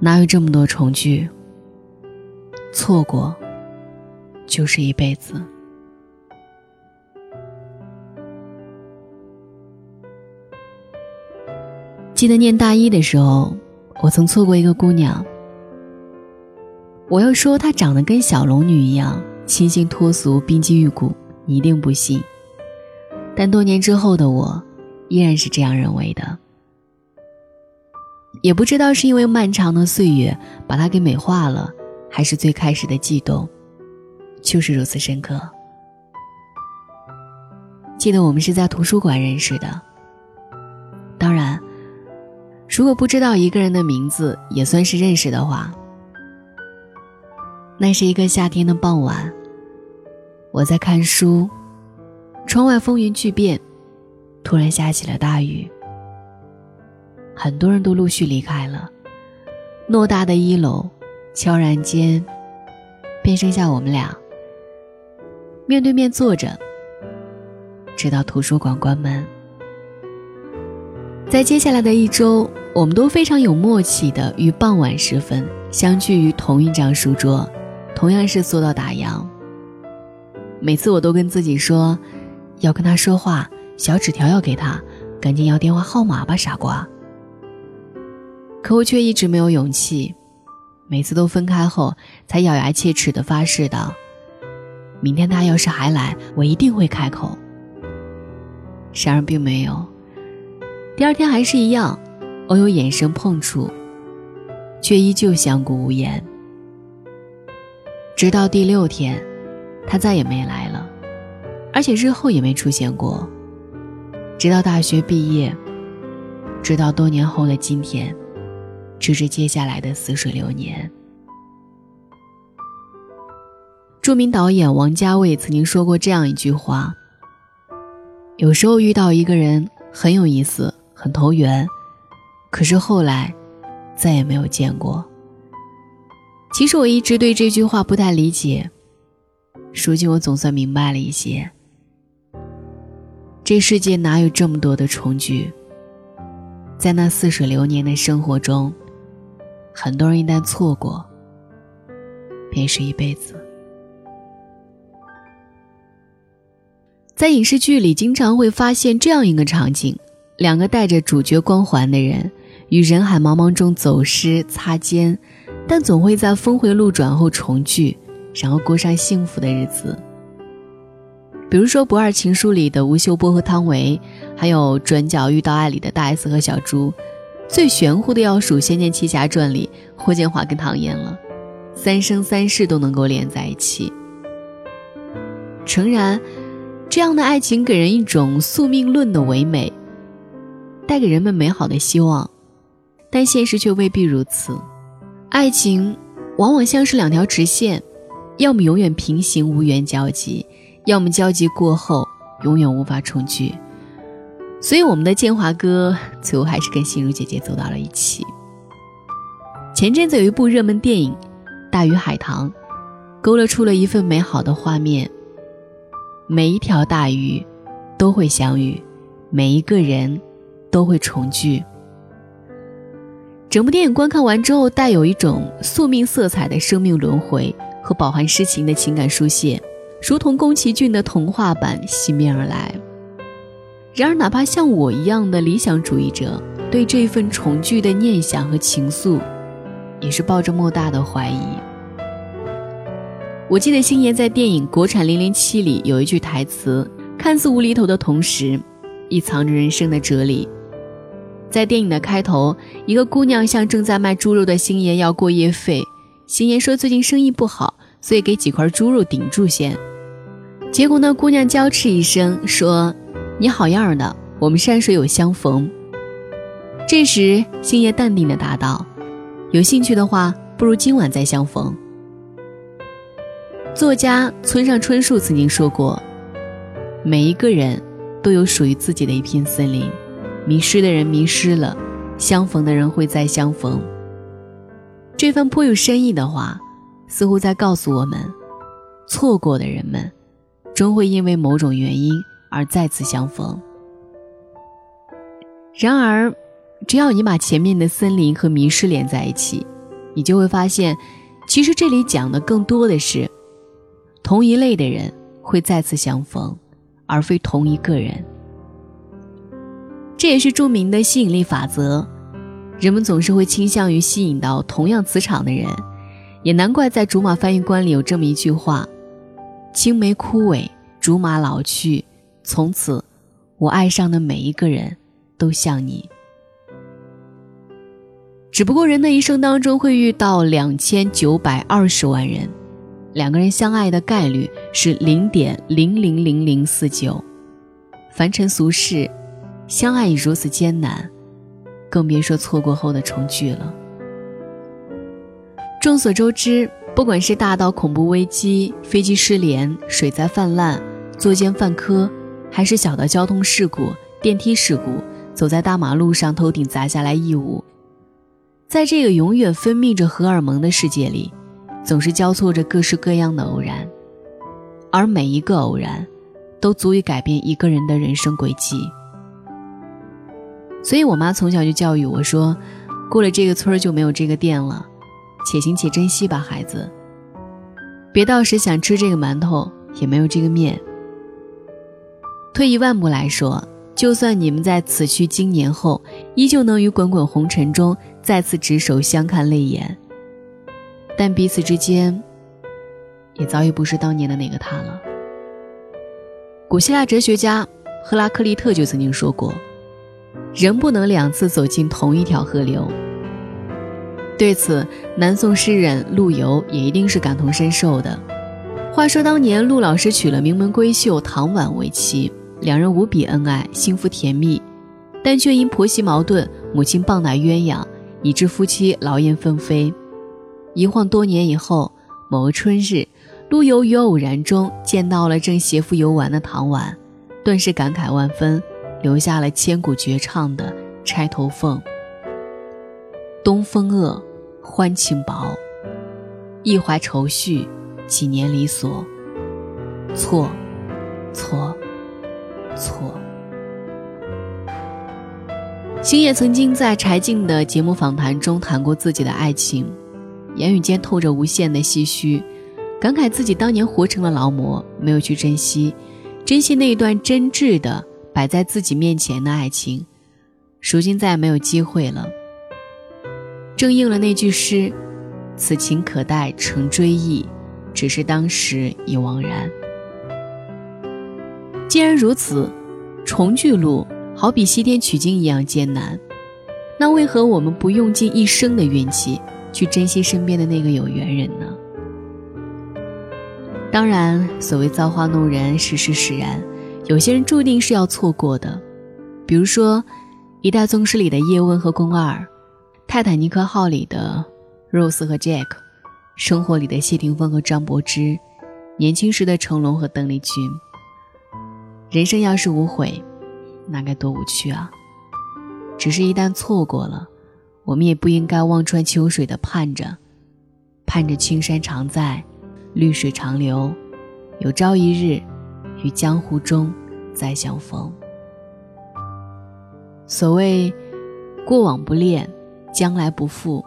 哪有这么多重聚？错过就是一辈子。记得念大一的时候，我曾错过一个姑娘。我要说她长得跟小龙女一样，清新脱俗、冰肌玉骨，你一定不信。但多年之后的我，依然是这样认为的。也不知道是因为漫长的岁月把它给美化了，还是最开始的悸动，就是如此深刻。记得我们是在图书馆认识的。当然。如果不知道一个人的名字也算是认识的话，那是一个夏天的傍晚，我在看书，窗外风云巨变，突然下起了大雨，很多人都陆续离开了，偌大的一楼，悄然间，便剩下我们俩，面对面坐着，直到图书馆关门。在接下来的一周，我们都非常有默契的于傍晚时分相聚于同一张书桌，同样是坐到打烊。每次我都跟自己说，要跟他说话，小纸条要给他，赶紧要电话号码吧，傻瓜。可我却一直没有勇气，每次都分开后才咬牙切齿的发誓道：明天他要是还来，我一定会开口。然而并没有。第二天还是一样，偶有眼神碰触，却依旧相顾无言。直到第六天，他再也没来了，而且日后也没出现过。直到大学毕业，直到多年后的今天，直至接下来的似水流年。著名导演王家卫曾经说过这样一句话：“有时候遇到一个人很有意思。”很投缘，可是后来再也没有见过。其实我一直对这句话不太理解，如今我总算明白了一些。这世界哪有这么多的重聚？在那似水流年的生活中，很多人一旦错过，便是一辈子。在影视剧里，经常会发现这样一个场景。两个带着主角光环的人，与人海茫茫中走失擦肩，但总会在峰回路转后重聚，然后过上幸福的日子。比如说《不二情书》里的吴秀波和汤唯，还有《转角遇到爱》里的大 S 和小猪。最玄乎的要数《仙剑奇侠传》里霍建华跟唐嫣了，三生三世都能够连在一起。诚然，这样的爱情给人一种宿命论的唯美。带给人们美好的希望，但现实却未必如此。爱情往往像是两条直线，要么永远平行无缘交集，要么交集过后永远无法重聚。所以，我们的建华哥最后还是跟心如姐姐走到了一起。前阵子有一部热门电影《大鱼海棠》，勾勒出了一份美好的画面：每一条大鱼都会相遇，每一个人。都会重聚。整部电影观看完之后，带有一种宿命色彩的生命轮回和饱含诗情的情感书写，如同宫崎骏的童话版袭面而来。然而，哪怕像我一样的理想主义者，对这份重聚的念想和情愫，也是抱着莫大的怀疑。我记得星爷在电影《国产零零七》里有一句台词，看似无厘头的同时，亦藏着人生的哲理。在电影的开头，一个姑娘向正在卖猪肉的星爷要过夜费。星爷说最近生意不好，所以给几块猪肉顶住先。结果那姑娘娇斥一声说：“你好样的，我们山水有相逢。”这时星爷淡定地答道：“有兴趣的话，不如今晚再相逢。”作家村上春树曾经说过：“每一个人都有属于自己的一片森林。”迷失的人迷失了，相逢的人会再相逢。这番颇有深意的话，似乎在告诉我们：错过的人们，终会因为某种原因而再次相逢。然而，只要你把前面的森林和迷失连在一起，你就会发现，其实这里讲的更多的是，同一类的人会再次相逢，而非同一个人。这也是著名的吸引力法则，人们总是会倾向于吸引到同样磁场的人，也难怪在竹马翻译官里有这么一句话：“青梅枯萎，竹马老去，从此，我爱上的每一个人，都像你。”只不过人的一生当中会遇到两千九百二十万人，两个人相爱的概率是零点零零零零四九，凡尘俗世。相爱已如此艰难，更别说错过后的重聚了。众所周知，不管是大到恐怖危机、飞机失联、水灾泛滥、作奸犯科，还是小的交通事故、电梯事故，走在大马路上头顶砸下来异物，在这个永远分泌着荷尔蒙的世界里，总是交错着各式各样的偶然，而每一个偶然，都足以改变一个人的人生轨迹。所以，我妈从小就教育我说：“过了这个村就没有这个店了，且行且珍惜吧，孩子。别到时想吃这个馒头，也没有这个面。”退一万步来说，就算你们在此去经年后，依旧能于滚滚红尘中再次执手相看泪眼，但彼此之间，也早已不是当年的那个他了。古希腊哲学家赫拉克利特就曾经说过。人不能两次走进同一条河流。对此，南宋诗人陆游也一定是感同身受的。话说当年陆老师娶了名门闺秀唐婉为妻，两人无比恩爱，幸福甜蜜，但却因婆媳矛盾、母亲棒打鸳鸯，以致夫妻劳燕分飞。一晃多年以后，某个春日，陆游于偶然中见到了正携夫游玩的唐婉，顿时感慨万分。留下了千古绝唱的《钗头凤》：“东风恶，欢情薄，一怀愁绪，几年离索。错，错，错。”星爷曾经在柴静的节目访谈中谈过自己的爱情，言语间透着无限的唏嘘，感慨自己当年活成了劳模，没有去珍惜，珍惜那一段真挚的。摆在自己面前的爱情，如今再也没有机会了。正应了那句诗：“此情可待成追忆，只是当时已惘然。”既然如此，重聚路好比西天取经一样艰难，那为何我们不用尽一生的运气去珍惜身边的那个有缘人呢？当然，所谓造化弄人，世事使然。有些人注定是要错过的，比如说《一代宗师》里的叶问和宫二，《泰坦尼克号》里的 Rose 和 Jack，生活里的谢霆锋和张柏芝，年轻时的成龙和邓丽君。人生要是无悔，那该多无趣啊！只是，一旦错过了，我们也不应该望穿秋水的盼着，盼着青山常在，绿水长流，有朝一日。与江湖中再相逢。所谓过往不恋，将来不负。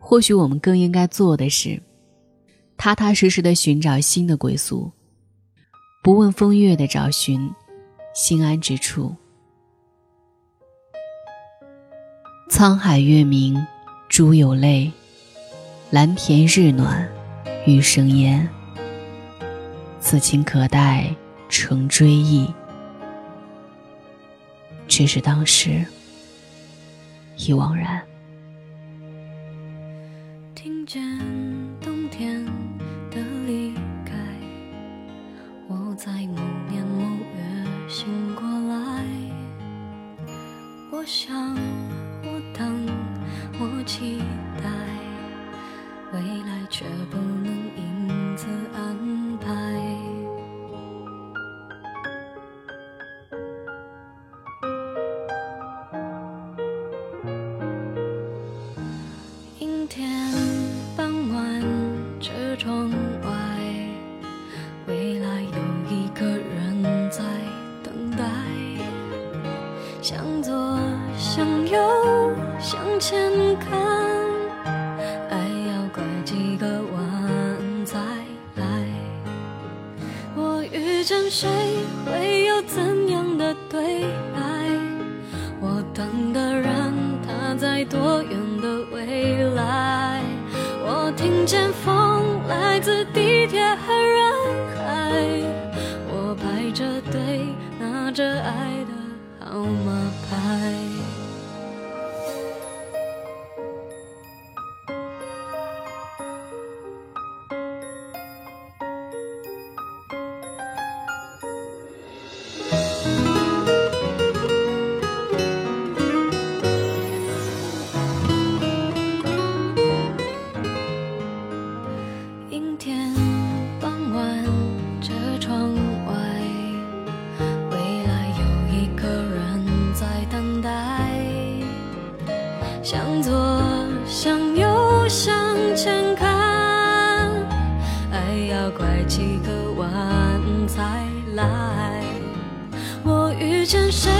或许我们更应该做的是，踏踏实实的寻找新的归宿，不问风月的找寻心安之处。沧海月明，珠有泪；蓝田日暖，玉生烟。此情可待成追忆，只是当时已惘然。听见在某年某月醒过来。我想，我等，我期待，未来却不向前看。真实。